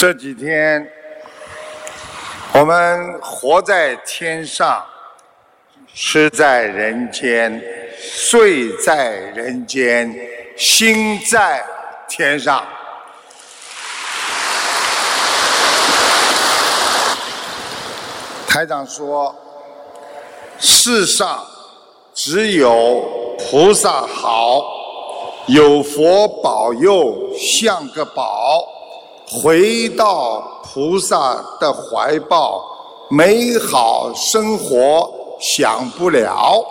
这几天，我们活在天上，吃在人间，睡在人间，心在天上。台长说：“世上只有菩萨好，有佛保佑像个宝。回到菩萨的怀抱，美好生活享不了。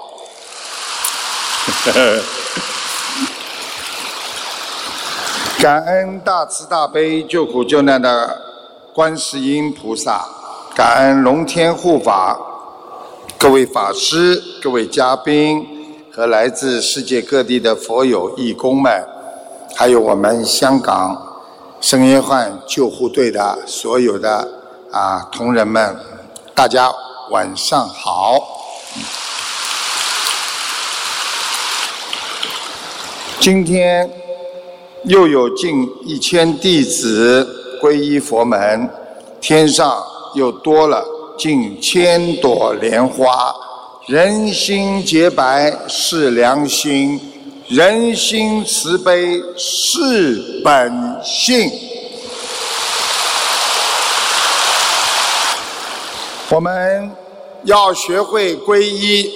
”感恩大慈大悲救苦救难的观世音菩萨，感恩龙天护法，各位法师、各位嘉宾和来自世界各地的佛友义工们，还有我们香港圣约翰救护队的所有的啊同仁们，大家晚上好。今天又有近一千弟子皈依佛门，天上又多了近千朵莲花。人心洁白是良心，人心慈悲是本性。我们要学会皈依，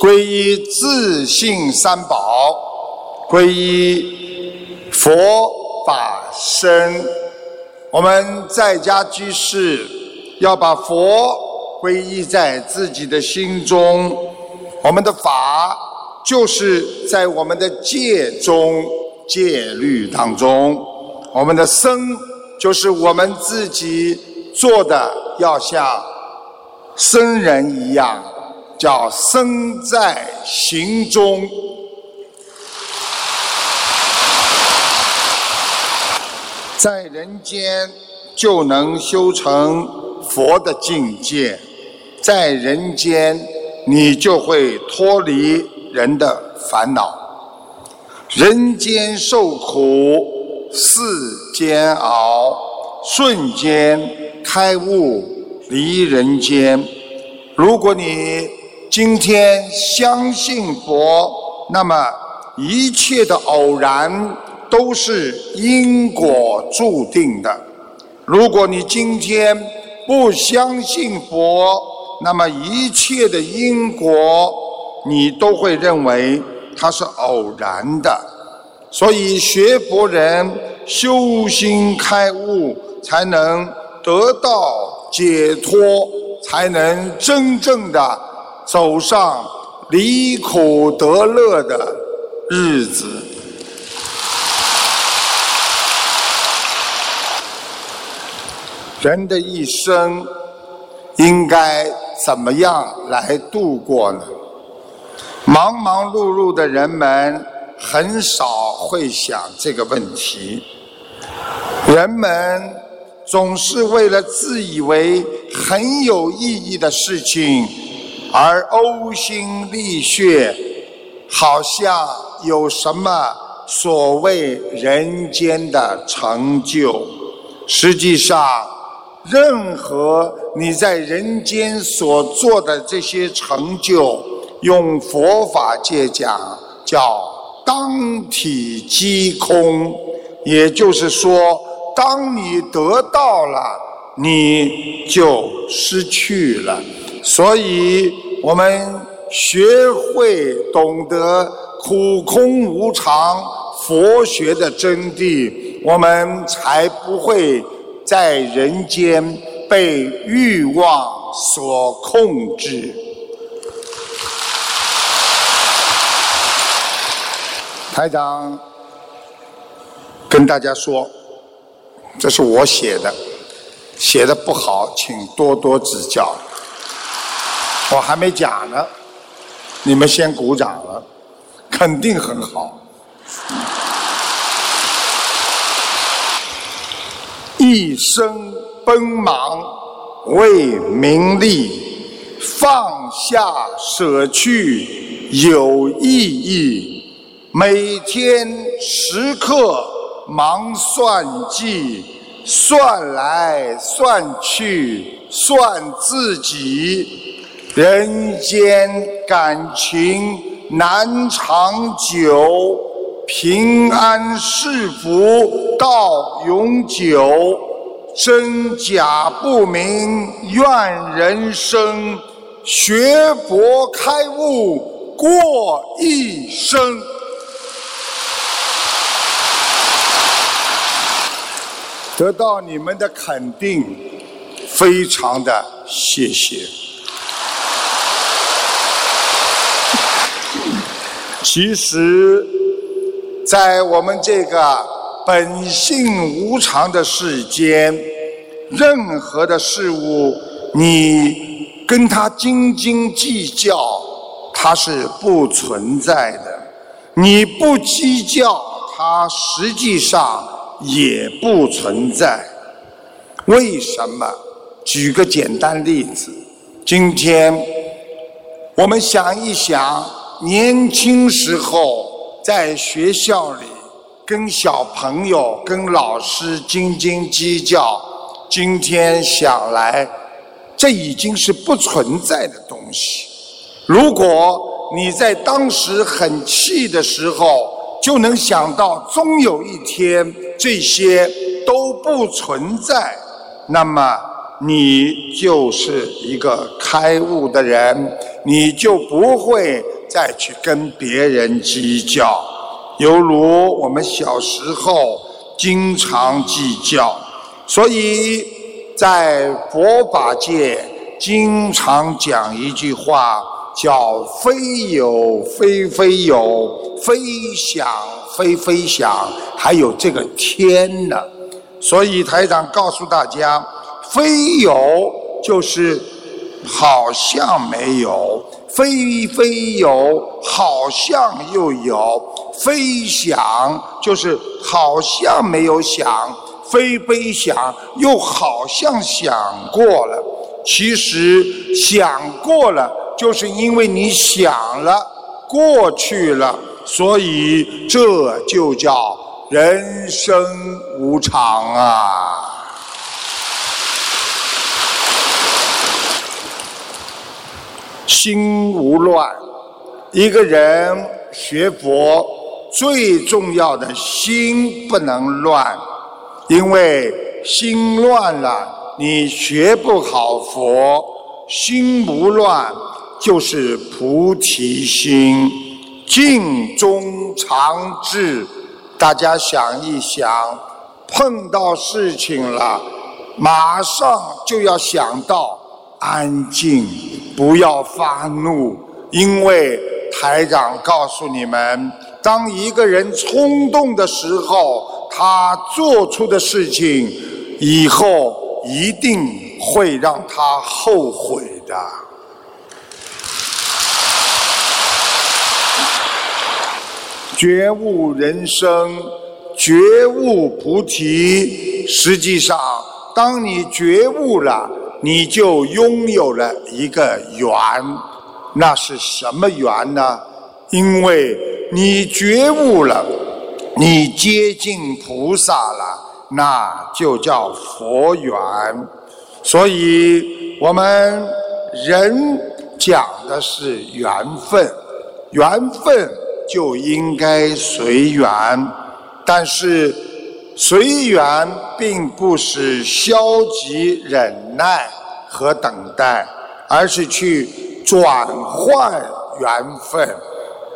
皈依自信三宝，皈依佛法僧。我们在家居士要把佛皈依在自己的心中，我们的法就是在我们的戒中、戒律当中，我们的僧就是我们自己做的要像僧人一样，叫僧在行中。在人间就能修成佛的境界，在人间你就会脱离人的烦恼。人间受苦似煎熬，瞬间开悟离人间。如果你今天相信佛，那么一切的偶然。都是因果注定的。如果你今天不相信佛，那么一切的因果你都会认为它是偶然的。所以学佛人修心开悟，才能得到解脱，才能真正的走上离苦得乐的日子。人的一生应该怎么样来度过呢？忙忙碌碌的人们很少会想这个问题。人们总是为了自以为很有意义的事情而呕心沥血，好像有什么所谓人间的成就，实际上。任何你在人间所做的这些成就，用佛法界讲叫当体即空，也就是说，当你得到了，你就失去了。所以，我们学会懂得苦空无常佛学的真谛，我们才不会。在人间被欲望所控制。台长跟大家说，这是我写的，写的不好，请多多指教。我还没讲呢，你们先鼓掌了，肯定很好。一生奔忙为名利，放下舍去有意义。每天时刻忙算计，算来算去算自己，人间感情难长久，平安是福到永久，真假不明怨人生，学佛开悟过一生。得到你们的肯定，非常的谢谢。其实，在我们这个本性无常的世间，任何的事物，你跟他斤斤计较，它是不存在的；你不计较，它实际上。也不存在，为什么？举个简单例子，今天我们想一想，年轻时候在学校里跟小朋友、跟老师斤斤计较，今天想来，这已经是不存在的东西。如果你在当时很气的时候，就能想到，终有一天这些都不存在，那么你就是一个开悟的人，你就不会再去跟别人计较。犹如我们小时候经常计较，所以在佛法界经常讲一句话。叫非有非非有，非想非非想，还有这个天呢。所以台长告诉大家，非有就是好像没有，非非有好像又有，非想就是好像没有想，非非想又好像想过了。其实想过了。就是因为你想了，过去了，所以这就叫人生无常啊。心无乱，一个人学佛最重要的心不能乱，因为心乱了，你学不好佛。心不乱。就是菩提心，静中常智。大家想一想，碰到事情了，马上就要想到安静，不要发怒。因为台长告诉你们，当一个人冲动的时候，他做出的事情，以后一定会让他后悔的。觉悟人生，觉悟菩提。实际上，当你觉悟了，你就拥有了一个缘。那是什么缘呢？因为你觉悟了，你接近菩萨了，那就叫佛缘。所以，我们人讲的是缘分，缘分。就应该随缘，但是随缘并不是消极忍耐和等待，而是去转换缘分，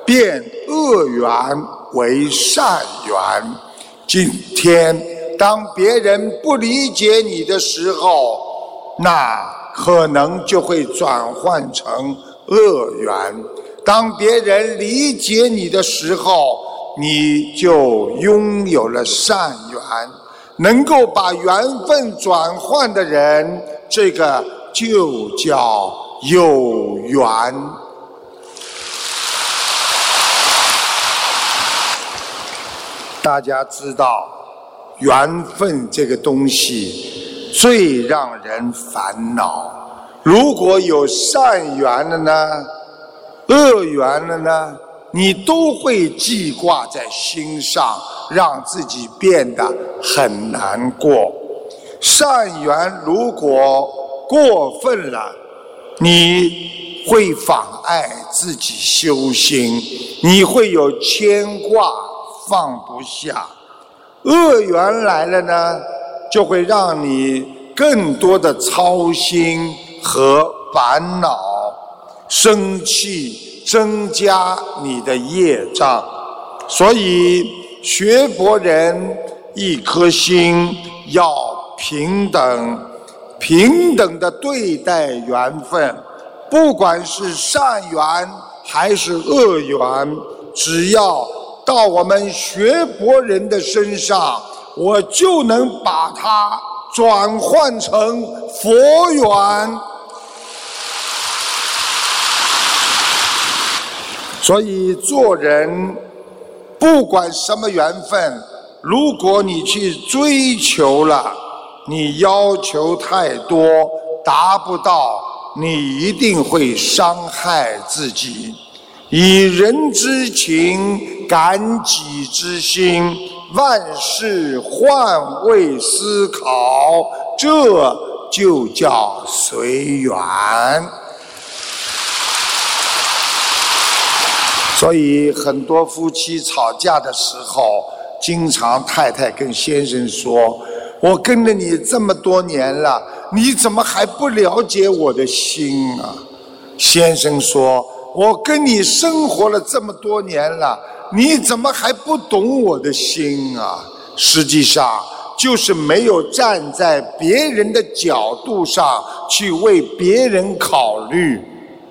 变恶缘为善缘。今天当别人不理解你的时候，那可能就会转换成恶缘。当别人理解你的时候，你就拥有了善缘。能够把缘分转换的人，这个就叫有缘。大家知道，缘分这个东西最让人烦恼。如果有善缘的呢？恶缘了呢，你都会记挂在心上，让自己变得很难过。善缘如果过分了，你会妨碍自己修心，你会有牵挂放不下。恶缘来了呢，就会让你更多的操心和烦恼，生气增加你的业障。所以学佛人一颗心要平等，平等的对待缘分，不管是善缘还是恶缘，只要。到我们学佛人的身上，我就能把它转换成佛缘。所以做人，不管什么缘分，如果你去追求了，你要求太多，达不到，你一定会伤害自己。以人之情感己之心，万事换位思考，这就叫随缘。所以，很多夫妻吵架的时候，经常太太跟先生说：“我跟了你这么多年了，你怎么还不了解我的心啊？”先生说。我跟你生活了这么多年了，你怎么还不懂我的心啊？实际上就是没有站在别人的角度上去为别人考虑。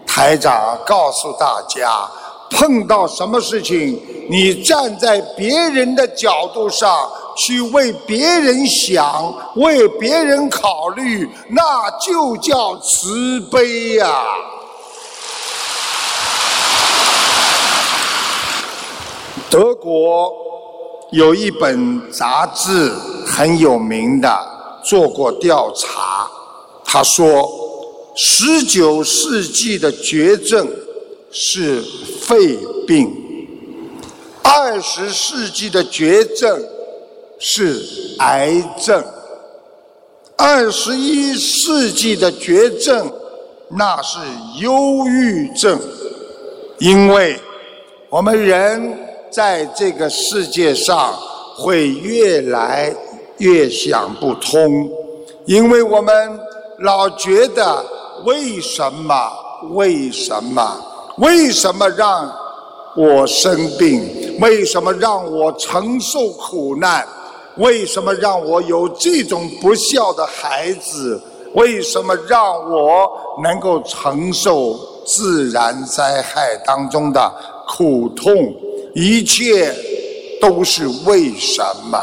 台长告诉大家，碰到什么事情，你站在别人的角度上去为别人想、为别人考虑，那就叫慈悲呀。德国有一本杂志很有名的，做过调查。他说，十九世纪的绝症是肺病，二十世纪的绝症是癌症，二十一世纪的绝症那是忧郁症，因为我们人。在这个世界上，会越来越想不通，因为我们老觉得为什么？为什么？为什么让我生病？为什么让我承受苦难？为什么让我有这种不孝的孩子？为什么让我能够承受自然灾害当中的苦痛？一切都是为什么？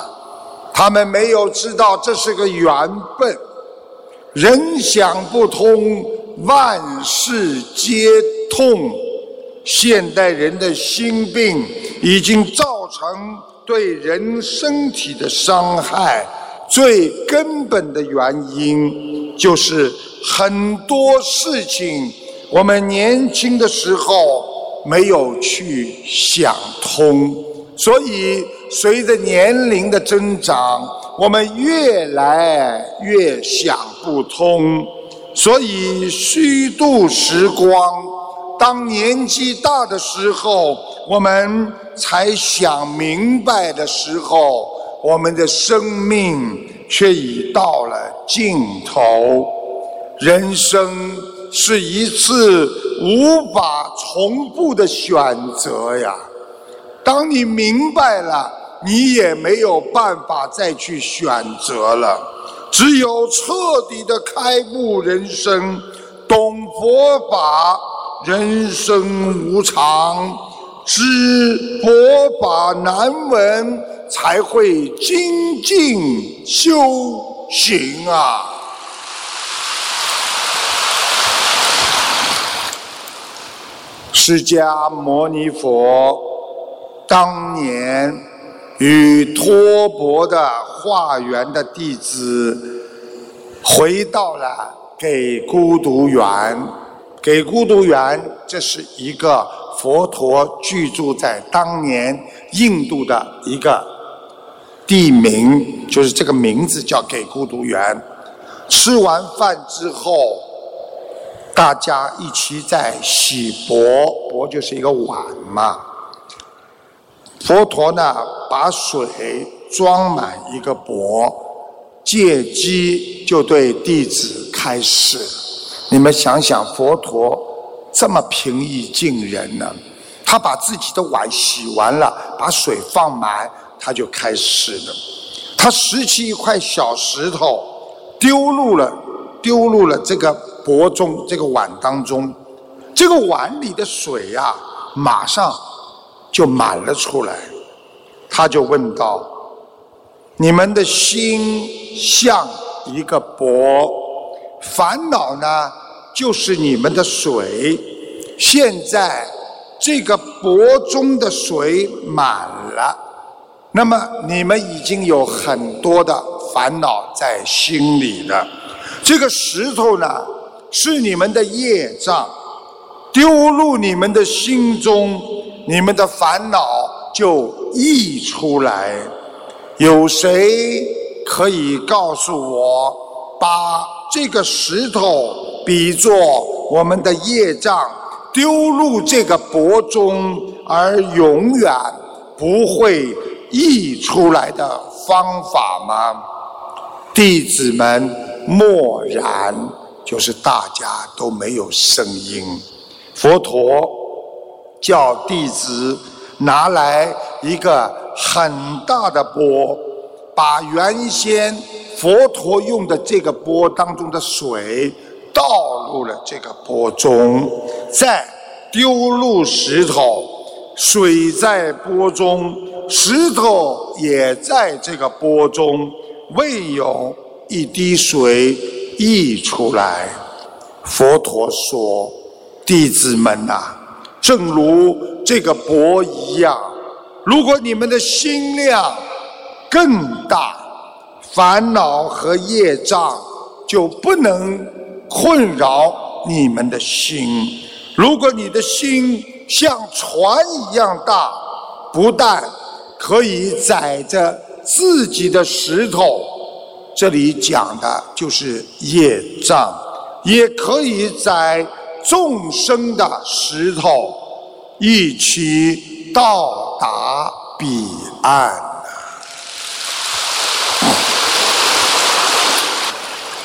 他们没有知道这是个缘分。人想不通，万事皆痛。现代人的心病已经造成对人身体的伤害，最根本的原因就是很多事情，我们年轻的时候。没有去想通，所以随着年龄的增长，我们越来越想不通。所以虚度时光，当年纪大的时候，我们才想明白的时候，我们的生命却已到了尽头。人生是一次。无法重复的选择呀！当你明白了，你也没有办法再去选择了。只有彻底的开悟人生，懂佛法，人生无常，知佛法难闻，才会精进修行啊！释迦牟尼佛当年与托钵的化缘的弟子回到了给孤独园，给孤独园这是一个佛陀居住在当年印度的一个地名，就是这个名字叫给孤独园。吃完饭之后，大家一起在洗钵，钵就是一个碗嘛。佛陀呢，把水装满一个钵，借机就对弟子开示。你们想想，佛陀这么平易近人呢，他把自己的碗洗完了，把水放满，他就开始了。他拾起一块小石头。丢入了，丢入了这个钵中，这个碗当中，这个碗里的水呀，马上就满了出来。他就问道：“你们的心像一个钵，烦恼呢，就是你们的水。现在这个钵中的水满了，那么你们已经有很多的。”烦恼在心里的这个石头呢，是你们的业障，丢入你们的心中，你们的烦恼就溢出来。有谁可以告诉我，把这个石头比作我们的业障，丢入这个钵中，而永远不会溢出来的方法吗？弟子们默然，就是大家都没有声音。佛陀叫弟子拿来一个很大的钵，把原先佛陀用的这个钵当中的水倒入了这个钵中，再丢入石头，水在钵中，石头也在这个钵中。未有一滴水溢出来，佛陀说：“弟子们呐，正如这个钵一样，如果你们的心量更大，烦恼和业障就不能困扰你们的心。如果你的心像船一样大，不但可以载着。”自己的石头，这里讲的就是业障，也可以在众生的石头一起到达彼岸。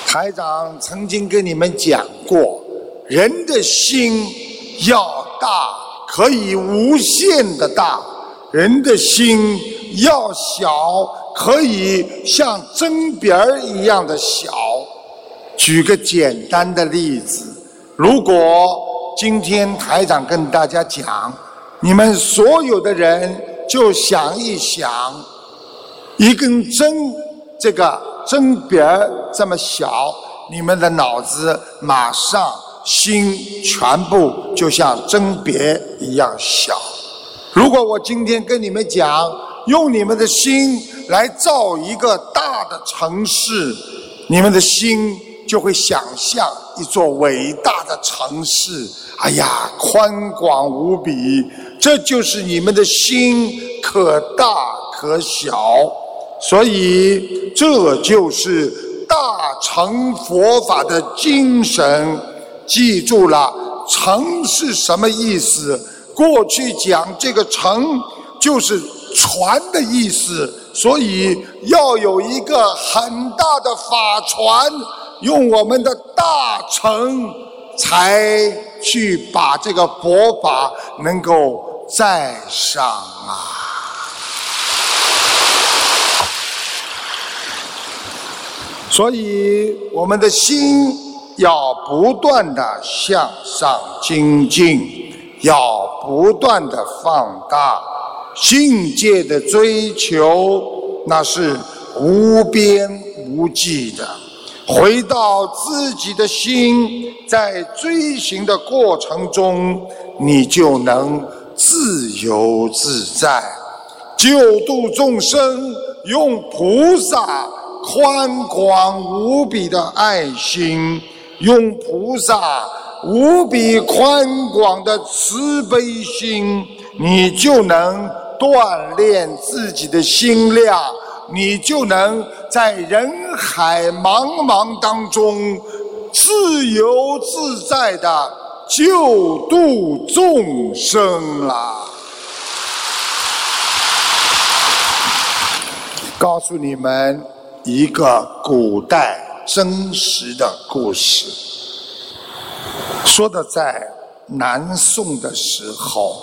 台长曾经跟你们讲过，人的心要大，可以无限的大，人的心。要小，可以像针鼻儿一样的小。举个简单的例子，如果今天台长跟大家讲，你们所有的人就想一想，一根针，这个针鼻儿这么小，你们的脑子马上心全部就像针别一样小。如果我今天跟你们讲，用你们的心来造一个大的城市，你们的心就会想象一座伟大的城市。哎呀，宽广无比，这就是你们的心可大可小。所以，这就是大乘佛法的精神。记住了，城是什么意思？过去讲这个城就是。船的意思，所以要有一个很大的法船，用我们的大乘才去把这个佛法能够载上啊。所以我们的心要不断的向上精进，要不断的放大。境界的追求，那是无边无际的。回到自己的心，在追寻的过程中，你就能自由自在。救度众生，用菩萨宽广无比的爱心，用菩萨无比宽广的慈悲心，你就能。锻炼自己的心量，你就能在人海茫茫当中自由自在的救度众生啦！告诉你们一个古代真实的故事，说的在南宋的时候，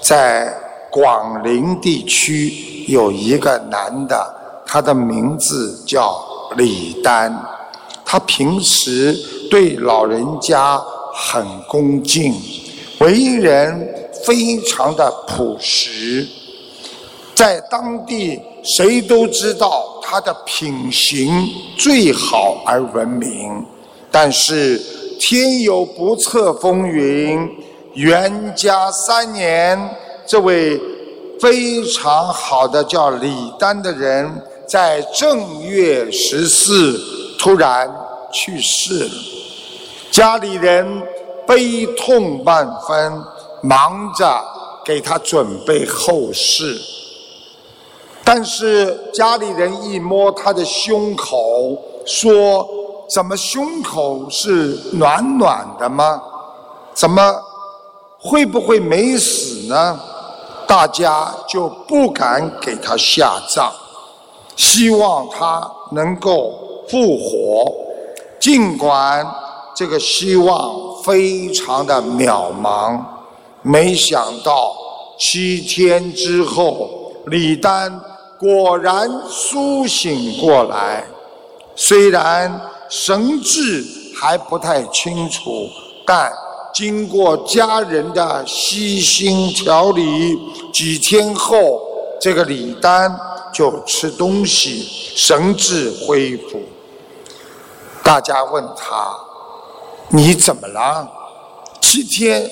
在广陵地区有一个男的，他的名字叫李丹，他平时对老人家很恭敬，为人非常的朴实，在当地。谁都知道他的品行最好而闻名，但是天有不测风云。元嘉三年，这位非常好的叫李丹的人，在正月十四突然去世了，家里人悲痛万分，忙着给他准备后事。但是家里人一摸他的胸口，说：“怎么胸口是暖暖的吗？怎么会不会没死呢？”大家就不敢给他下葬，希望他能够复活。尽管这个希望非常的渺茫，没想到七天之后，李丹。果然苏醒过来，虽然神志还不太清楚，但经过家人的悉心调理，几天后，这个李丹就吃东西，神志恢复。大家问他：“你怎么了？七天，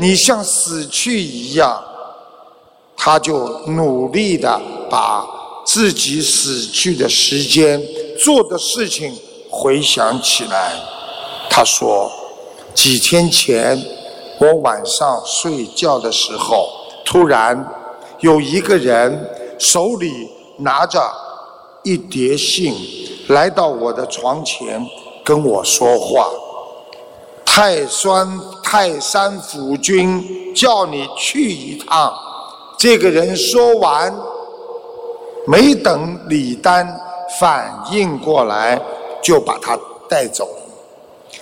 你像死去一样。”他就努力的把自己死去的时间做的事情回想起来。他说：“几天前，我晚上睡觉的时候，突然有一个人手里拿着一叠信，来到我的床前跟我说话。泰山泰山府君叫你去一趟。”这个人说完，没等李丹反应过来，就把他带走。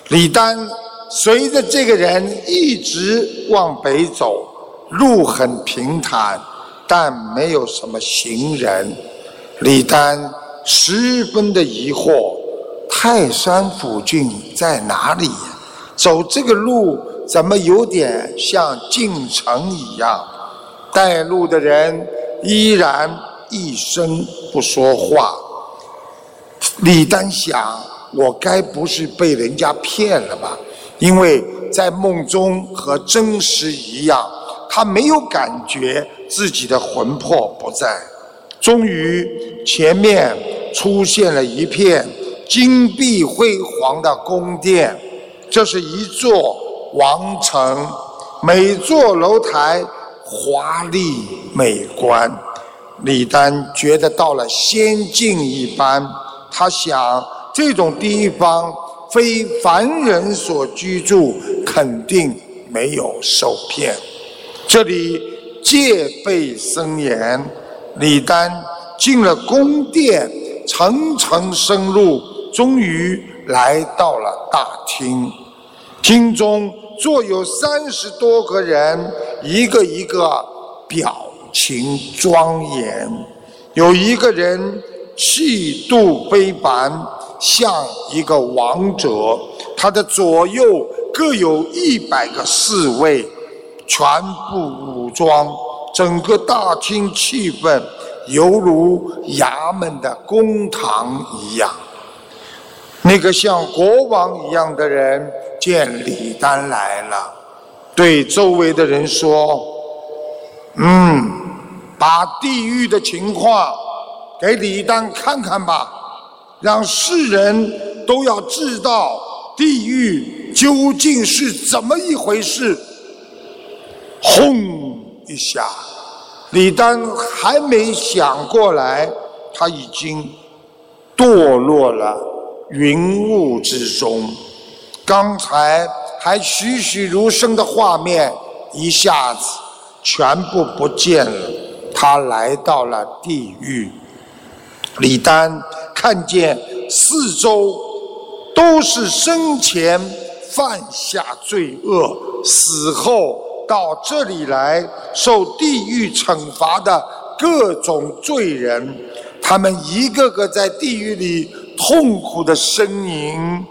李丹随着这个人一直往北走，路很平坦，但没有什么行人。李丹十分的疑惑：泰山府郡在哪里？走这个路怎么有点像进城一样？带路的人依然一声不说话。李丹想：我该不是被人家骗了吧？因为在梦中和真实一样，他没有感觉自己的魂魄不在。终于，前面出现了一片金碧辉煌的宫殿，这是一座王城，每座楼台。华丽美观，李丹觉得到了仙境一般。他想，这种地方非凡人所居住，肯定没有受骗。这里戒备森严。李丹进了宫殿，层层深入，终于来到了大厅。厅中。坐有三十多个人，一个一个表情庄严。有一个人气度非凡，像一个王者。他的左右各有一百个侍卫，全部武装。整个大厅气氛犹如衙门的公堂一样。那个像国王一样的人。见李丹来了，对周围的人说：“嗯，把地狱的情况给李丹看看吧，让世人都要知道地狱究竟是怎么一回事。”轰一下，李丹还没想过来，他已经堕落了云雾之中。刚才还栩栩如生的画面，一下子全部不见了。他来到了地狱。李丹看见四周都是生前犯下罪恶，死后到这里来受地狱惩罚的各种罪人，他们一个个在地狱里痛苦的呻吟。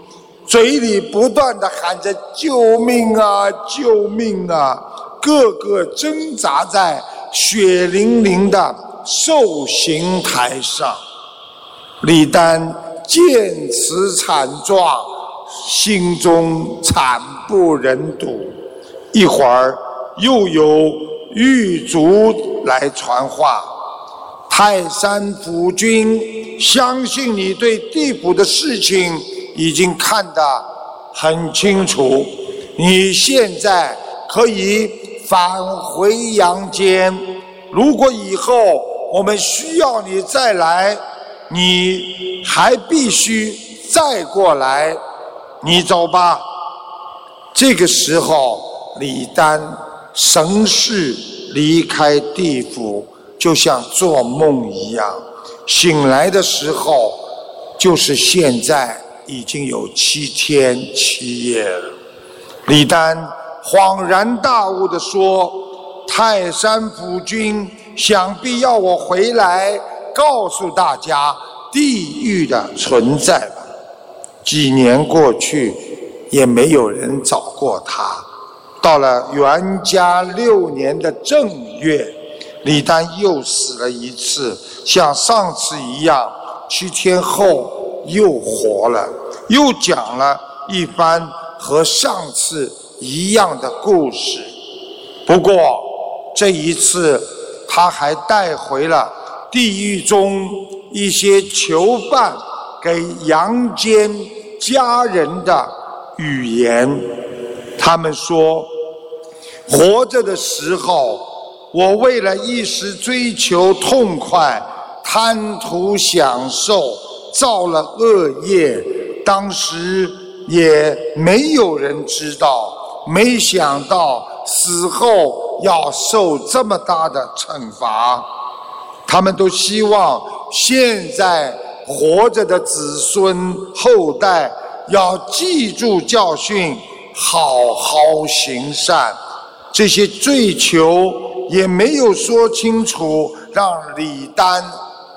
嘴里不断的喊着“救命啊，救命啊”，个个挣扎在血淋淋的受刑台上。李丹见此惨状，心中惨不忍睹。一会儿又有狱卒来传话：“泰山府君，相信你对地府的事情。”已经看得很清楚，你现在可以返回阳间。如果以后我们需要你再来，你还必须再过来。你走吧。这个时候，李丹神识离开地府，就像做梦一样。醒来的时候，就是现在。已经有七天七夜了。李丹恍然大悟地说：“泰山府君想必要我回来告诉大家地狱的存在吧？”几年过去，也没有人找过他。到了元嘉六年的正月，李丹又死了一次，像上次一样，七天后。又活了，又讲了一番和上次一样的故事。不过这一次，他还带回了地狱中一些囚犯给阳间家人的语言。他们说：活着的时候，我为了一时追求痛快，贪图享受。造了恶业，当时也没有人知道，没想到死后要受这么大的惩罚。他们都希望现在活着的子孙后代要记住教训，好好行善。这些罪囚也没有说清楚，让李丹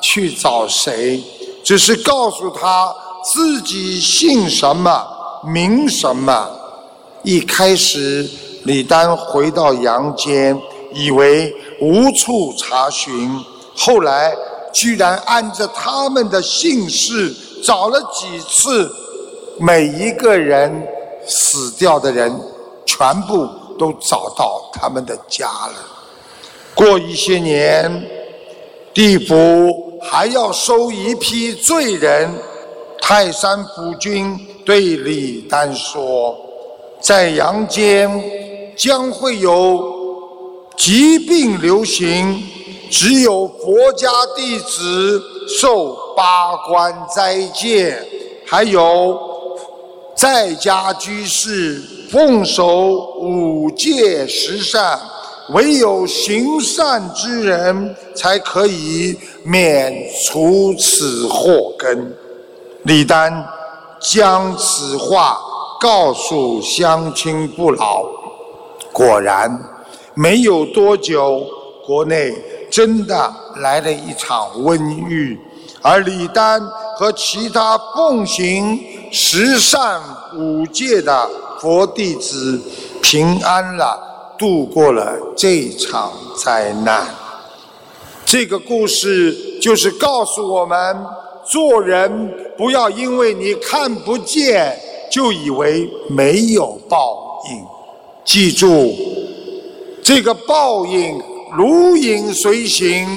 去找谁。只是告诉他自己姓什么名什么。一开始，李丹回到阳间，以为无处查询，后来居然按着他们的姓氏找了几次，每一个人死掉的人，全部都找到他们的家了。过一些年，地府。还要收一批罪人。泰山府君对李丹说：“在阳间将会有疾病流行，只有佛家弟子受八关斋戒，还有在家居士奉守五戒十善。”唯有行善之人才可以免除此祸根。李丹将此话告诉乡亲不老，果然没有多久，国内真的来了一场瘟疫，而李丹和其他奉行十善五戒的佛弟子平安了。度过了这场灾难。这个故事就是告诉我们：做人不要因为你看不见，就以为没有报应。记住，这个报应如影随形。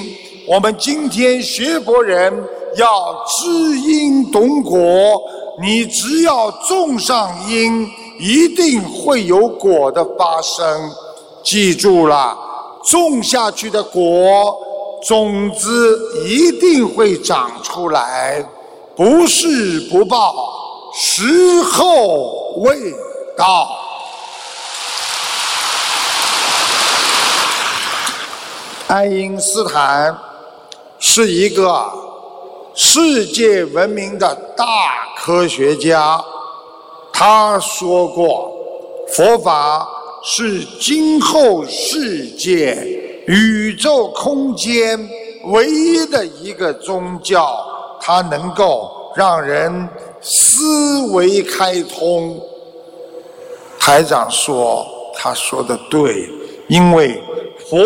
我们今天学佛人要知因懂果，你只要种上因，一定会有果的发生。记住了，种下去的果种子一定会长出来，不是不报，时候未到。爱因斯坦是一个世界闻名的大科学家，他说过：“佛法是今后世界宇宙空间唯一的一个宗教，它能够让人思维开通。”台长说：“他说的对，因为。”佛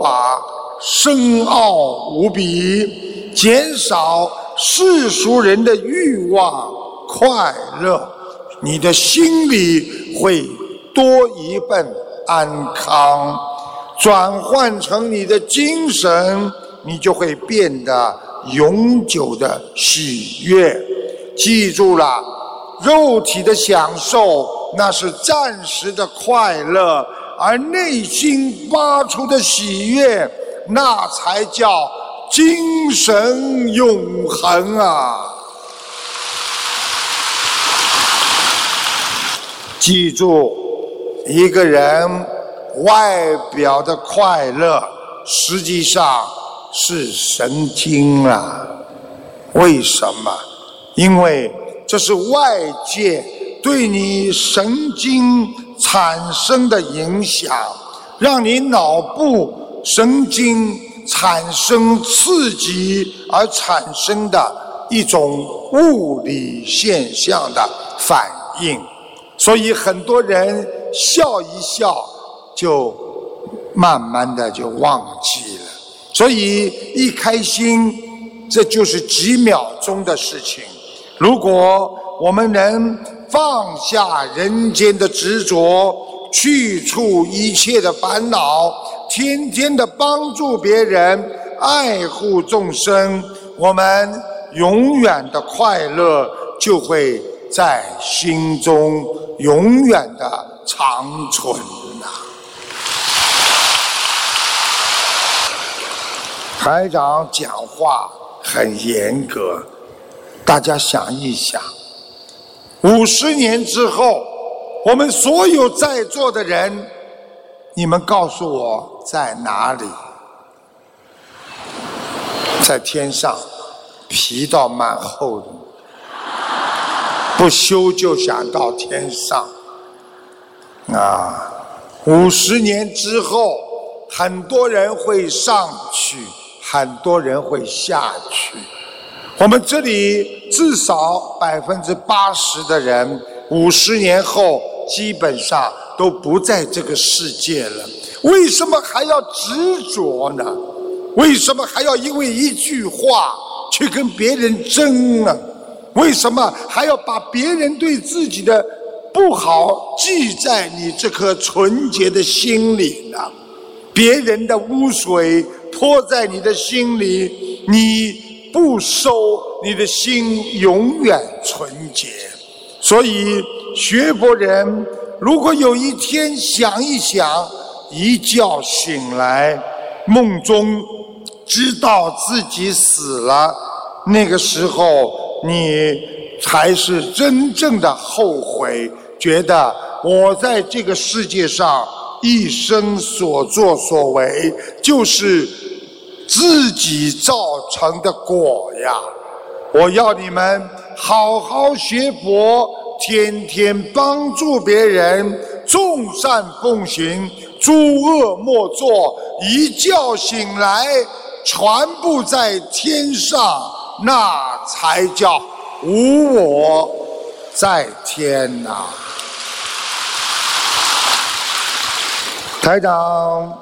法深奥无比，减少世俗人的欲望、快乐，你的心里会多一份安康，转换成你的精神，你就会变得永久的喜悦。记住了，肉体的享受那是暂时的快乐。而内心发出的喜悦，那才叫精神永恒啊！记住，一个人外表的快乐，实际上是神经啊！为什么？因为这是外界对你神经。产生的影响，让你脑部神经产生刺激而产生的一种物理现象的反应，所以很多人笑一笑就慢慢的就忘记了，所以一开心这就是几秒钟的事情。如果我们能。放下人间的执着，去除一切的烦恼，天天的帮助别人，爱护众生，我们永远的快乐就会在心中永远的长存呐。台长讲话很严格，大家想一想。五十年之后，我们所有在座的人，你们告诉我在哪里？在天上，皮到蛮厚的，不修就想到天上。啊，五十年之后，很多人会上去，很多人会下去。我们这里至少百分之八十的人，五十年后基本上都不在这个世界了。为什么还要执着呢？为什么还要因为一句话去跟别人争呢？为什么还要把别人对自己的不好记在你这颗纯洁的心里呢？别人的污水泼在你的心里，你。不收，你的心永远纯洁。所以学佛人，如果有一天想一想，一觉醒来，梦中知道自己死了，那个时候你才是真正的后悔，觉得我在这个世界上一生所作所为就是。自己造成的果呀！我要你们好好学佛，天天帮助别人，众善奉行，诸恶莫作。一觉醒来，全部在天上，那才叫无我在天呐！台长。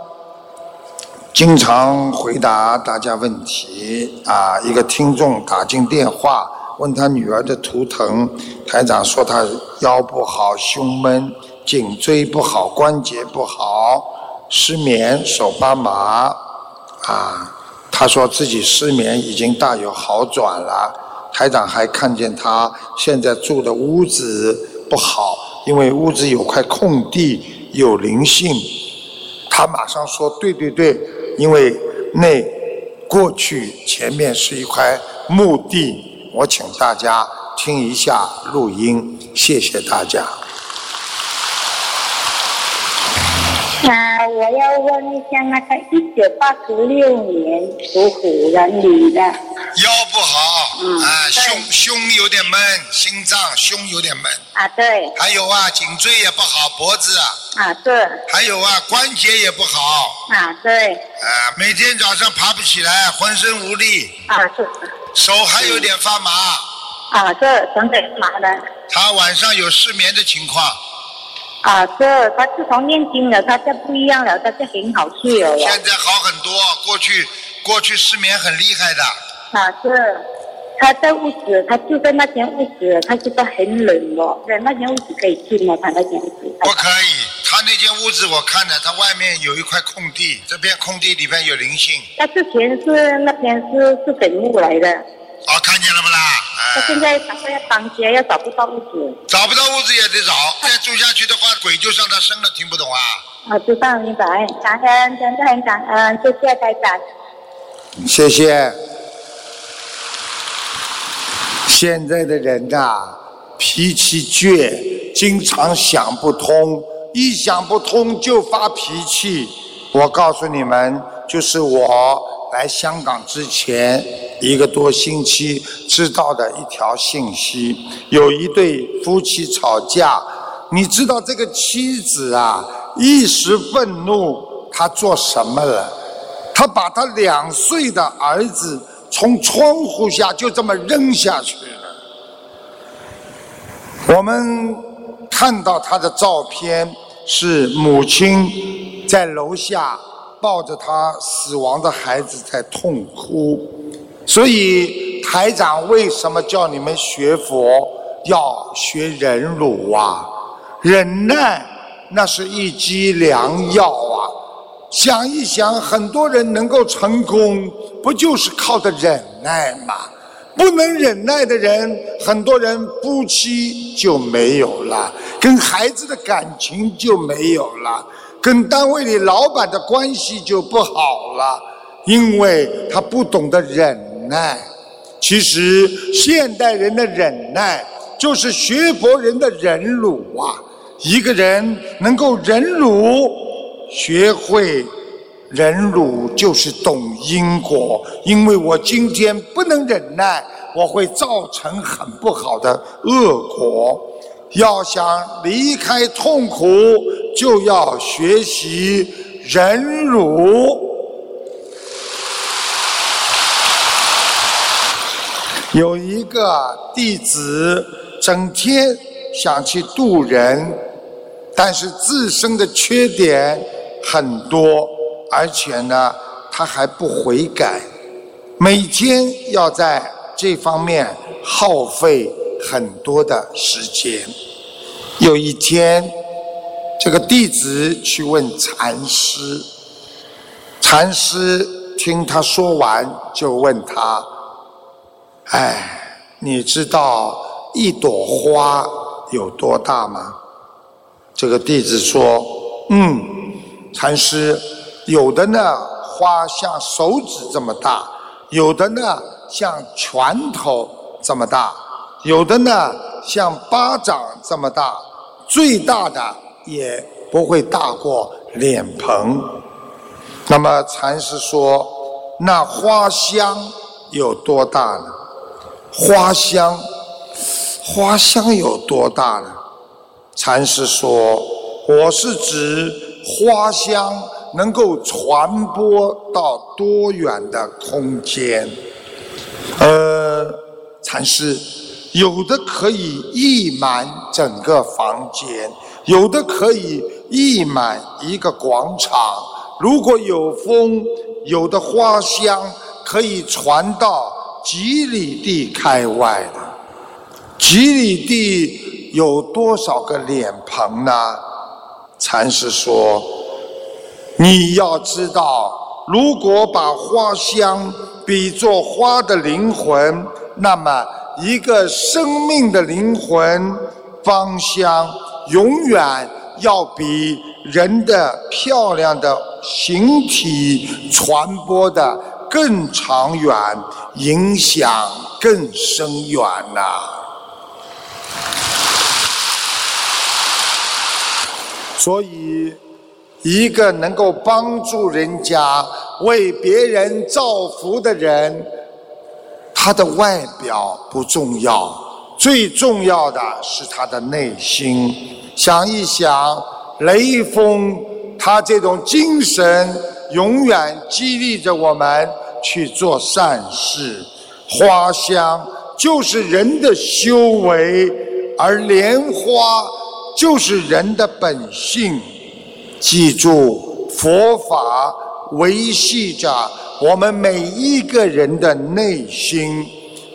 经常回答大家问题啊！一个听众打进电话，问他女儿的图腾，台长说他腰不好、胸闷、颈椎不好、关节不好、失眠、手发麻啊。他说自己失眠已经大有好转了。台长还看见他现在住的屋子不好，因为屋子有块空地，有灵性。他马上说：“对对对。”因为那过去前面是一块墓地，我请大家听一下录音，谢谢大家。啊，我要问一下那个一九八六年属虎的女的，腰不好，嗯啊，胸胸有点闷，心脏胸有点闷，啊对，还有啊，颈椎也不好，脖子啊，啊对，还有啊，关节也不好，啊对，啊，每天早上爬不起来，浑身无力，啊是，手还有点发麻，啊这整整麻的，他晚上有失眠的情况，啊这他自从念经了，他就不一样了，他就很好睡了，现在好很多，过去过去失眠很厉害的，啊是。他在屋子，他住在那间屋子，他觉得很冷哦。对，那间屋子可以进吗？他那间屋子。不可以。他那间屋子我看了，他外面有一块空地，这片空地里边有灵性，他之前是那边是是坟墓来的，哦，看见了不啦？啊，她现在打算要搬家，要找不到屋子。找不到屋子也得找，再住下去的话，鬼就上他身了，听不懂啊？我，知道明白，感恩，真的很感恩，谢谢台长。谢谢。现在的人呐、脾气倔，经常想不通，一想不通就发脾气。我告诉你们，就是我来香港之前一个多星期知道的一条信息，有一对夫妻吵架，你知道这个妻子啊，一时愤怒，她做什么了？他把他两岁的儿子从窗户下就这么扔下去了。我们看到他的照片，是母亲在楼下抱着他死亡的孩子在痛哭。所以台长为什么叫你们学佛要学忍辱啊？忍耐那是一剂良药啊！想一想，很多人能够成功，不就是靠的忍耐吗？不能忍耐的人，很多人夫妻就没有了，跟孩子的感情就没有了，跟单位里老板的关系就不好了，因为他不懂得忍耐。其实，现代人的忍耐就是学佛人的忍辱啊！一个人能够忍辱，学会忍辱就是懂因果，因为我今天不能忍耐，我会造成很不好的恶果。要想离开痛苦，就要学习忍辱。有一个弟子整天想去渡人，但是自身的缺点很多，而且呢，他还不悔改，每天要在这方面耗费很多的时间。有一天，这个弟子去问禅师，禅师听他说完，就问他。哎，你知道一朵花有多大吗？这个弟子说：“嗯，禅师，有的呢花像手指这么大，有的呢像拳头这么大，有的呢像巴掌这么大，最大的也不会大过脸盆。”那么禅师说：“那花香有多大呢？”花香，花香有多大呢？禅师说：“我是指花香能够传播到多远的空间。”呃，禅师，有的可以溢满整个房间，有的可以溢满一个广场。如果有风，有的花香可以传到。几里地开外的，几里地有多少个脸盆呢？禅师说：“你要知道，如果把花香比作花的灵魂，那么一个生命的灵魂芳香，永远要比人的漂亮的形体传播的。”更长远，影响更深远呐。所以，一个能够帮助人家、为别人造福的人，他的外表不重要，最重要的是他的内心。想一想，雷锋他这种精神，永远激励着我们去做善事。花香就是人的修为，而莲花。就是人的本性，记住，佛法维系着我们每一个人的内心，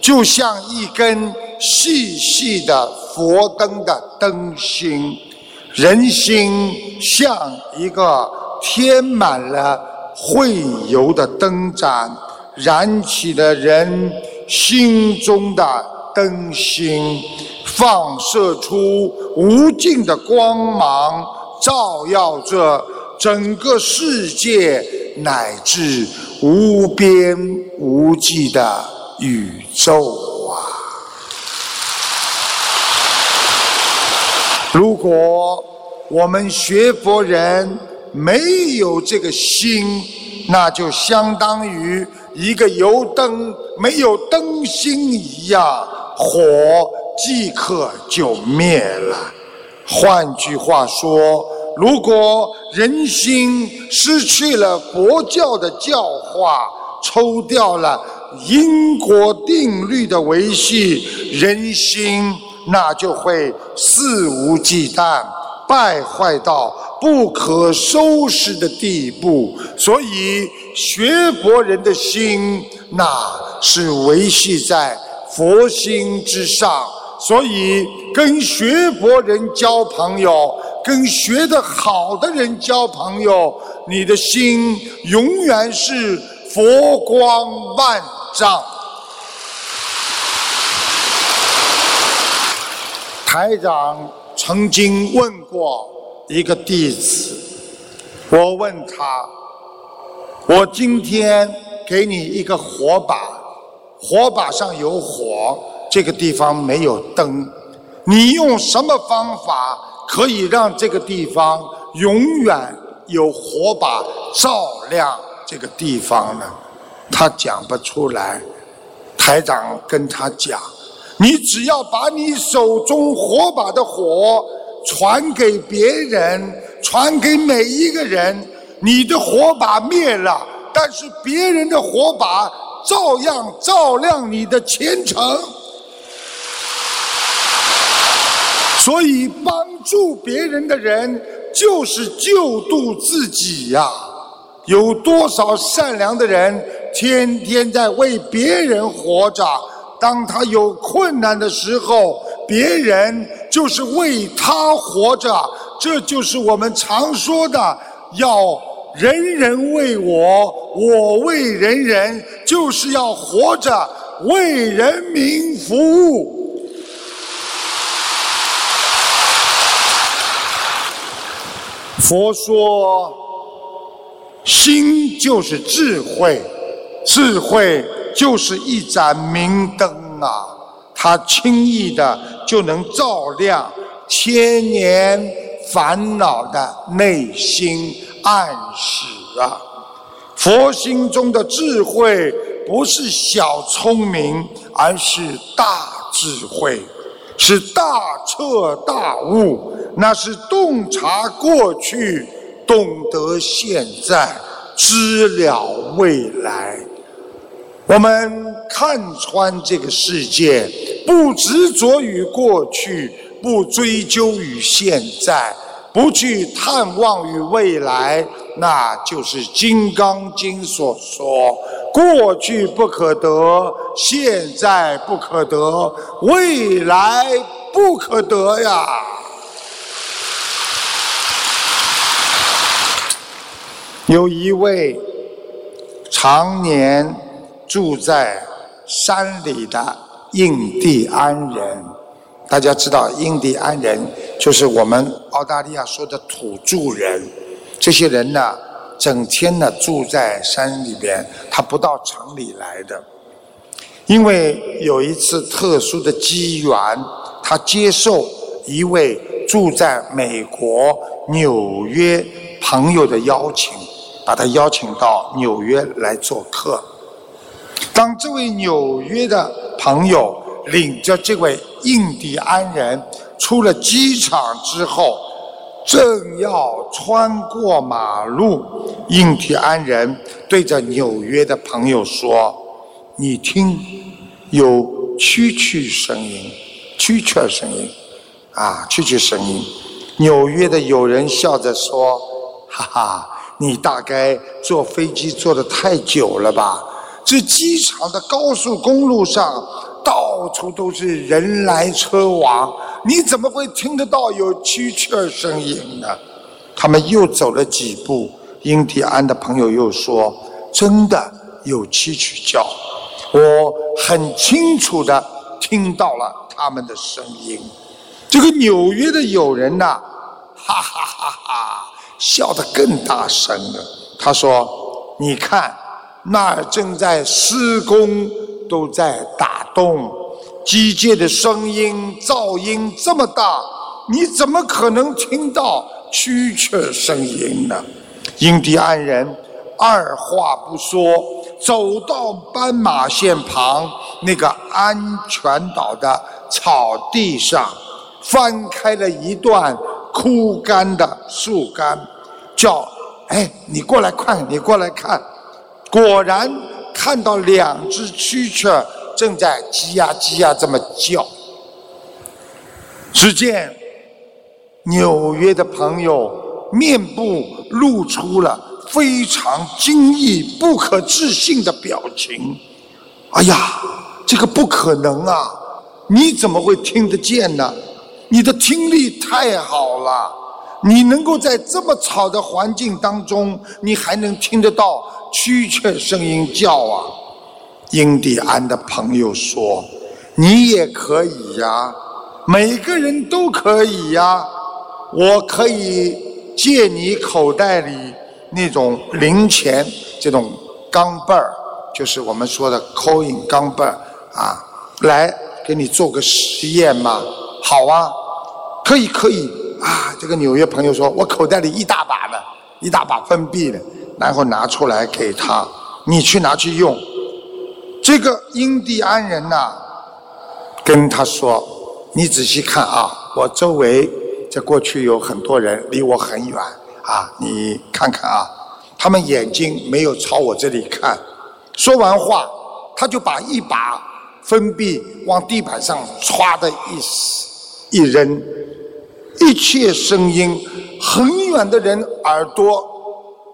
就像一根细细的佛灯的灯芯，人心像一个添满了慧油的灯盏，燃起了人心中的灯芯。放射出无尽的光芒，照耀着整个世界乃至无边无际的宇宙啊！如果我们学佛人没有这个心，那就相当于一个油灯没有灯芯一样，火。即刻就灭了。换句话说，如果人心失去了佛教的教化，抽掉了因果定律的维系，人心那就会肆无忌惮，败坏到不可收拾的地步。所以，学佛人的心，那是维系在佛心之上。所以，跟学佛人交朋友，跟学得好的人交朋友，你的心永远是佛光万丈。台长曾经问过一个弟子，我问他：“我今天给你一个火把，火把上有火。”这个地方没有灯，你用什么方法可以让这个地方永远有火把照亮这个地方呢？他讲不出来。台长跟他讲：“你只要把你手中火把的火传给别人，传给每一个人，你的火把灭了，但是别人的火把照样照亮你的前程。”所以，帮助别人的人就是救度自己呀！有多少善良的人天天在为别人活着？当他有困难的时候，别人就是为他活着。这就是我们常说的：要人人为我，我为人人，就是要活着为人民服务。佛说，心就是智慧，智慧就是一盏明灯啊！它轻易的就能照亮千年烦恼的内心暗室啊！佛心中的智慧不是小聪明，而是大智慧。是大彻大悟，那是洞察过去，懂得现在，知了未来。我们看穿这个世界，不执着于过去，不追究于现在，不去探望于未来，那就是《金刚经》所说。过去不可得，现在不可得，未来不可得呀！有一位常年住在山里的印第安人，大家知道，印第安人就是我们澳大利亚说的土著人。这些人呢，整天呢住在山里边，他不到城里来的。因为有一次特殊的机缘，他接受一位住在美国纽约朋友的邀请，把他邀请到纽约来做客。当这位纽约的朋友领着这位印第安人出了机场之后，正要穿过马路，印第安人对着纽约的朋友说：“你听。”有蛐蛐声音，蛐蛐声音，啊，蛐蛐声音。纽约的有人笑着说：“哈哈，你大概坐飞机坐的太久了吧？这机场的高速公路上到处都是人来车往，你怎么会听得到有蛐蛐声音呢？”他们又走了几步，印第安的朋友又说：“真的有蛐蛐叫。”我很清楚的听到了他们的声音。这个纽约的友人呐，哈哈哈哈，笑得更大声了。他说：“你看，那儿正在施工，都在打洞，机械的声音噪音这么大，你怎么可能听到蛐蛐声音呢？”印第安人二话不说。走到斑马线旁那个安全岛的草地上，翻开了一段枯干的树干，叫：“哎，你过来看，你过来看。”果然看到两只蛐蛐正在叽呀叽呀这么叫。只见纽约的朋友面部露出了。非常惊异、不可置信的表情。哎呀，这个不可能啊！你怎么会听得见呢？你的听力太好了，你能够在这么吵的环境当中，你还能听得到蛐蛐声音叫啊！印第安的朋友说：“你也可以呀，每个人都可以呀。我可以借你口袋里。”那种零钱，这种钢镚儿，就是我们说的 coin 钢镚儿啊，来给你做个实验嘛？好啊，可以可以啊！这个纽约朋友说，我口袋里一大把的，一大把分币的，然后拿出来给他，你去拿去用。这个印第安人呐，跟他说，你仔细看啊，我周围在过去有很多人离我很远。啊，你看看啊，他们眼睛没有朝我这里看。说完话，他就把一把分币往地板上歘的一一扔，一切声音，很远的人耳朵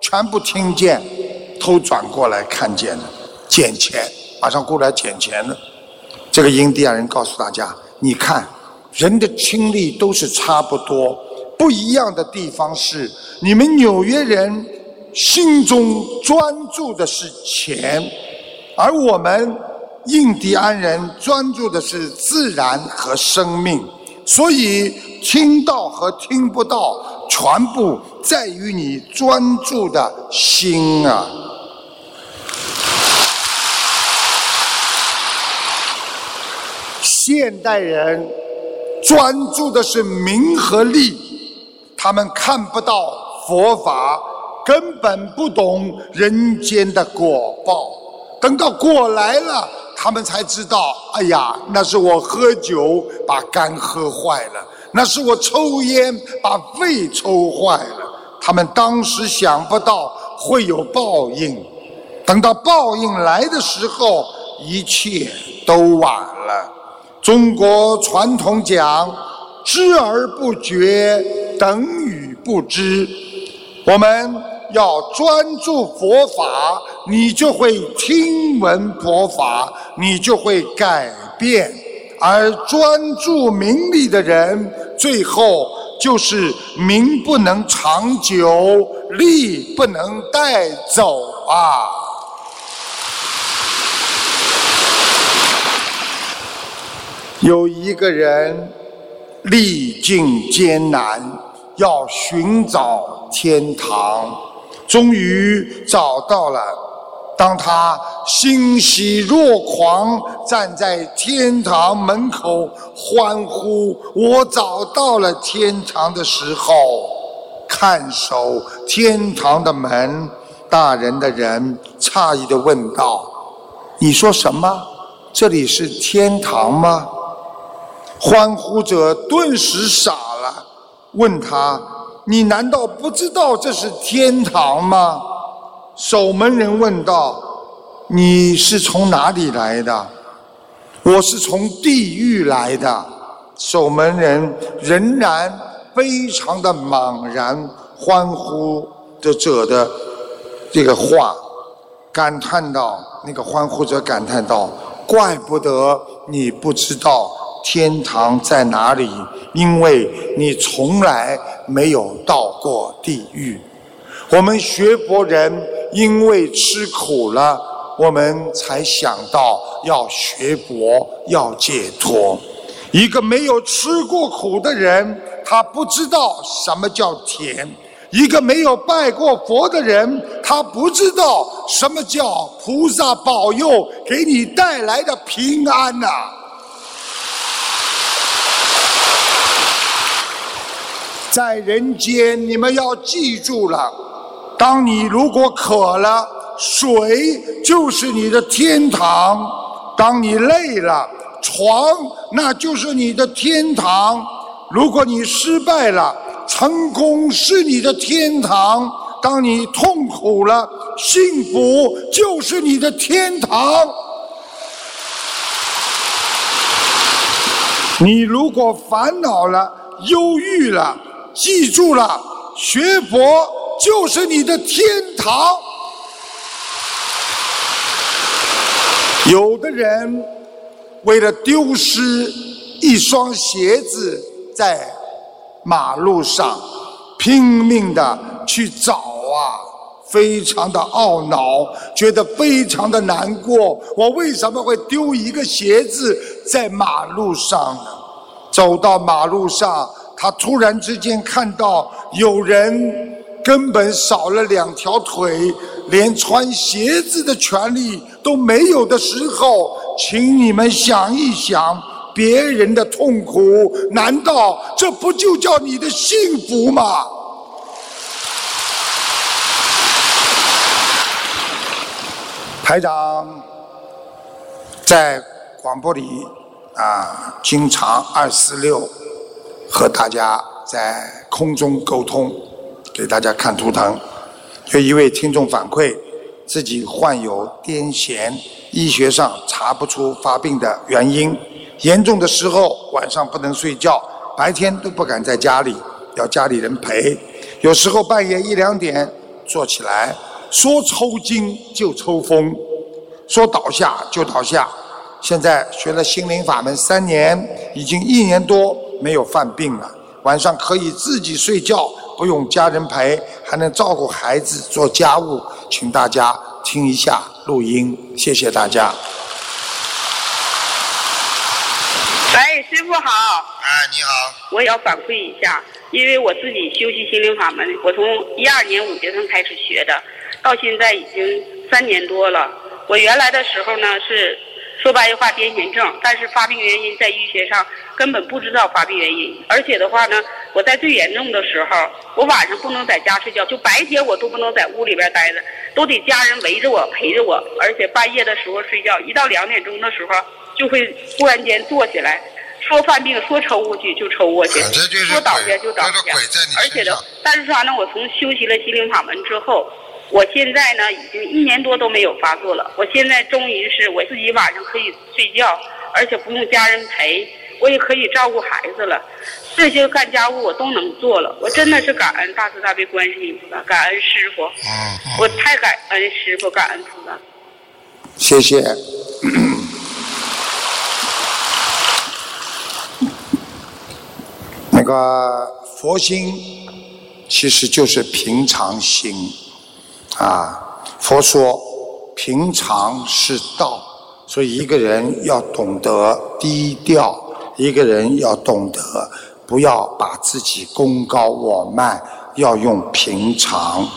全部听见，头转过来看见了，捡钱，马上过来捡钱了。这个印第安人告诉大家：，你看，人的听力都是差不多。不一样的地方是，你们纽约人心中专注的是钱，而我们印第安人专注的是自然和生命，所以听到和听不到，全部在于你专注的心啊。现代人专注的是名和利。他们看不到佛法，根本不懂人间的果报。等到果来了，他们才知道：哎呀，那是我喝酒把肝喝坏了，那是我抽烟把肺抽坏了。他们当时想不到会有报应，等到报应来的时候，一切都晚了。中国传统讲。知而不觉，等于不知。我们要专注佛法，你就会听闻佛法，你就会改变。而专注名利的人，最后就是名不能长久，利不能带走啊！有一个人。历尽艰难，要寻找天堂，终于找到了。当他欣喜若狂，站在天堂门口欢呼“我找到了天堂”的时候，看守天堂的门大人的人诧异的问道：“你说什么？这里是天堂吗？”欢呼者顿时傻了，问他：“你难道不知道这是天堂吗？”守门人问道：“你是从哪里来的？”“我是从地狱来的。”守门人仍然非常的茫然，欢呼着者的这个话，感叹道：“那个欢呼者感叹道，怪不得你不知道。”天堂在哪里？因为你从来没有到过地狱。我们学佛人因为吃苦了，我们才想到要学佛，要解脱。一个没有吃过苦的人，他不知道什么叫甜；一个没有拜过佛的人，他不知道什么叫菩萨保佑给你带来的平安呐。在人间，你们要记住了：当你如果渴了，水就是你的天堂；当你累了，床那就是你的天堂；如果你失败了，成功是你的天堂；当你痛苦了，幸福就是你的天堂。你如果烦恼了，忧郁了。记住了，学佛就是你的天堂。有的人为了丢失一双鞋子，在马路上拼命的去找啊，非常的懊恼，觉得非常的难过。我为什么会丢一个鞋子在马路上？走到马路上。他突然之间看到有人根本少了两条腿，连穿鞋子的权利都没有的时候，请你们想一想，别人的痛苦，难道这不就叫你的幸福吗？台长在广播里啊，经常二四六。和大家在空中沟通，给大家看图腾。有一位听众反馈，自己患有癫痫，医学上查不出发病的原因。严重的时候晚上不能睡觉，白天都不敢在家里，要家里人陪。有时候半夜一两点坐起来，说抽筋就抽风，说倒下就倒下。现在学了心灵法门三年，已经一年多。没有犯病了，晚上可以自己睡觉，不用家人陪，还能照顾孩子、做家务。请大家听一下录音，谢谢大家。喂，师傅好。哎，你好。我也要反馈一下，因为我自己修习心灵法门，我从一二年五月份开始学的，到现在已经三年多了。我原来的时候呢是。说白话，癫痫症，但是发病原因在医学上根本不知道发病原因，而且的话呢，我在最严重的时候，我晚上不能在家睡觉，就白天我都不能在屋里边待着，都得家人围着我陪着我，而且半夜的时候睡觉，一到两点钟的时候就会忽然间坐起来，说犯病说抽过去就抽过去，说倒下就倒下，而且的，但是啥呢？我从修习了心灵法门之后。我现在呢，已经一年多都没有发作了。我现在终于是我自己晚上可以睡觉，而且不用家人陪，我也可以照顾孩子了。这些干家务我都能做了。我真的是感恩大慈大悲观世音菩萨，感恩师傅。我太感恩师傅，感恩菩萨。谢谢。那个佛心其实就是平常心。啊，佛说平常是道，所以一个人要懂得低调，一个人要懂得不要把自己功高我慢，要用平常。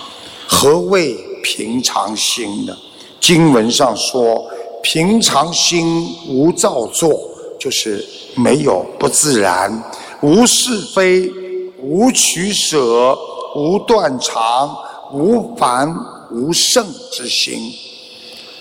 何谓平常心呢？经文上说，平常心无造作，就是没有不自然，无是非，无取舍，无断肠，无烦无胜之心。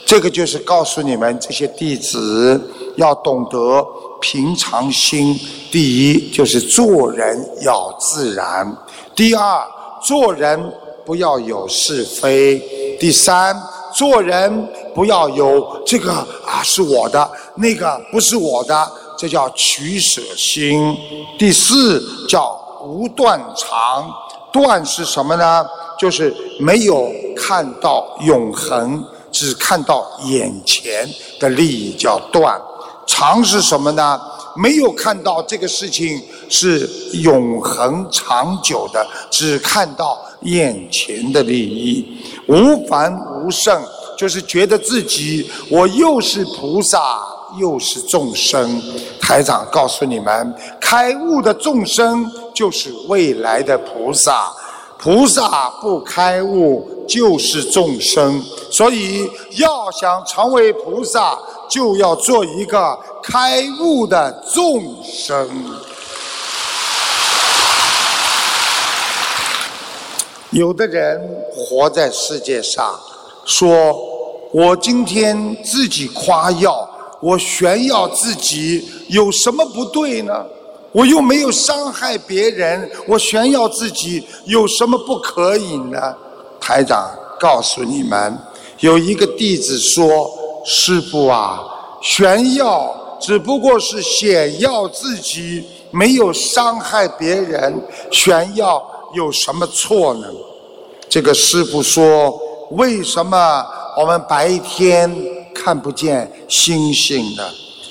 这个就是告诉你们这些弟子要懂得平常心。第一就是做人要自然，第二做人不要有是非，第三做人不要有这个啊是我的，那个不是我的，这叫取舍心。第四叫无断肠，断是什么呢？就是没有看到永恒。只看到眼前的利益叫断，长是什么呢？没有看到这个事情是永恒长久的，只看到眼前的利益。无凡无圣，就是觉得自己我又是菩萨又是众生。台长告诉你们，开悟的众生就是未来的菩萨。菩萨不开悟就是众生，所以要想成为菩萨，就要做一个开悟的众生。有的人活在世界上，说我今天自己夸耀，我炫耀自己，有什么不对呢？我又没有伤害别人，我炫耀自己有什么不可以呢？台长告诉你们，有一个弟子说：“师傅啊，炫耀只不过是显耀自己，没有伤害别人，炫耀有什么错呢？”这个师傅说：“为什么我们白天看不见星星呢？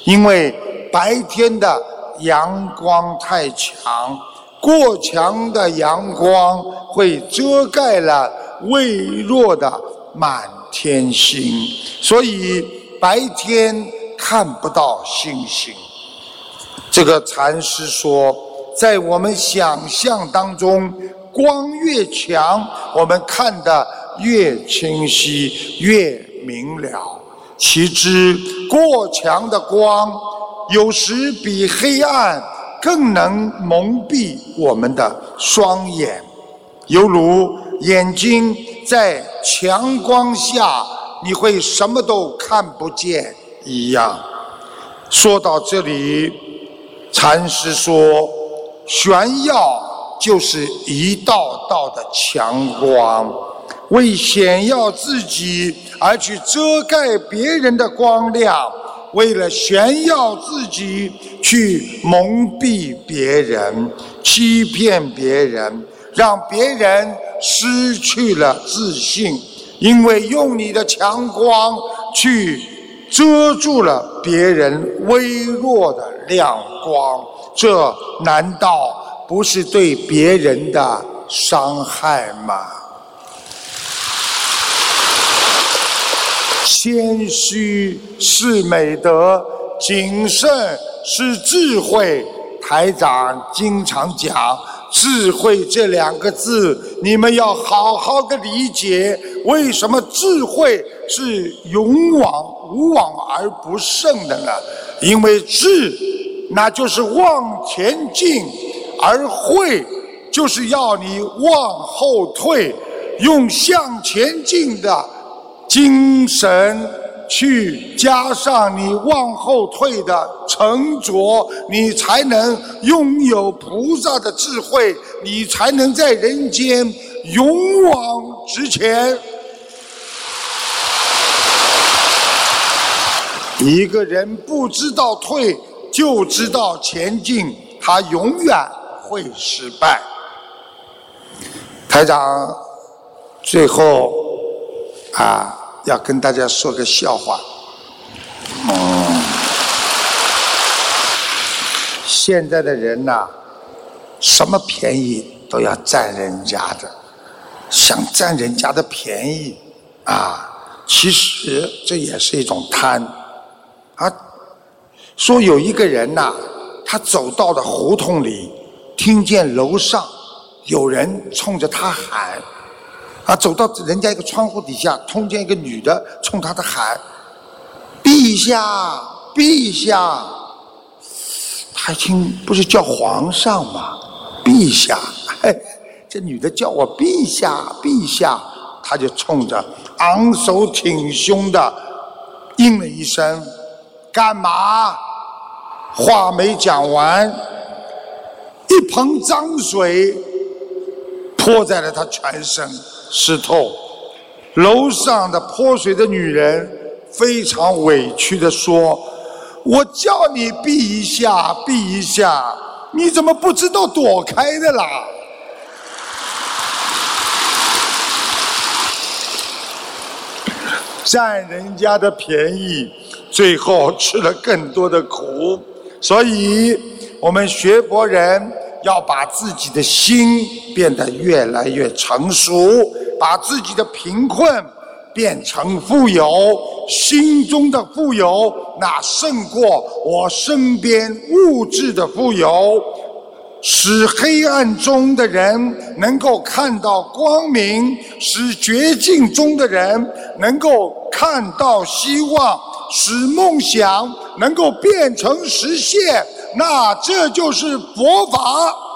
因为白天的。”阳光太强，过强的阳光会遮盖了微弱的满天星，所以白天看不到星星。这个禅师说，在我们想象当中，光越强，我们看得越清晰、越明了。其之，过强的光。有时比黑暗更能蒙蔽我们的双眼，犹如眼睛在强光下，你会什么都看不见一样。说到这里，禅师说：炫耀就是一道道的强光，为显耀自己而去遮盖别人的光亮。为了炫耀自己，去蒙蔽别人、欺骗别人，让别人失去了自信。因为用你的强光去遮住了别人微弱的亮光，这难道不是对别人的伤害吗？谦虚是美德，谨慎是智慧。台长经常讲“智慧”这两个字，你们要好好的理解。为什么智慧是勇往无往而不胜的呢？因为智，那就是往前进；而慧，就是要你往后退，用向前进的。精神去加上你往后退的沉着，你才能拥有菩萨的智慧，你才能在人间勇往直前。一个人不知道退，就知道前进，他永远会失败。台长，最后啊。要跟大家说个笑话。嗯，现在的人呐，什么便宜都要占人家的，想占人家的便宜啊！其实这也是一种贪啊。说有一个人呐，他走到了胡同里，听见楼上有人冲着他喊：“啊，走到人家一个窗户底下，听见一个女的冲他的喊：“陛下，陛下！”他一听不是叫皇上吗？陛下，嘿，这女的叫我陛下，陛下，他就冲着昂首挺胸的应了一声：“干嘛？”话没讲完，一盆脏水泼在了他全身，湿透。楼上的泼水的女人非常委屈的说。我叫你避一下，避一下，你怎么不知道躲开的啦？占人家的便宜，最后吃了更多的苦。所以，我们学佛人要把自己的心变得越来越成熟，把自己的贫困。变成富有，心中的富有，那胜过我身边物质的富有，使黑暗中的人能够看到光明，使绝境中的人能够看到希望，使梦想能够变成实现，那这就是佛法。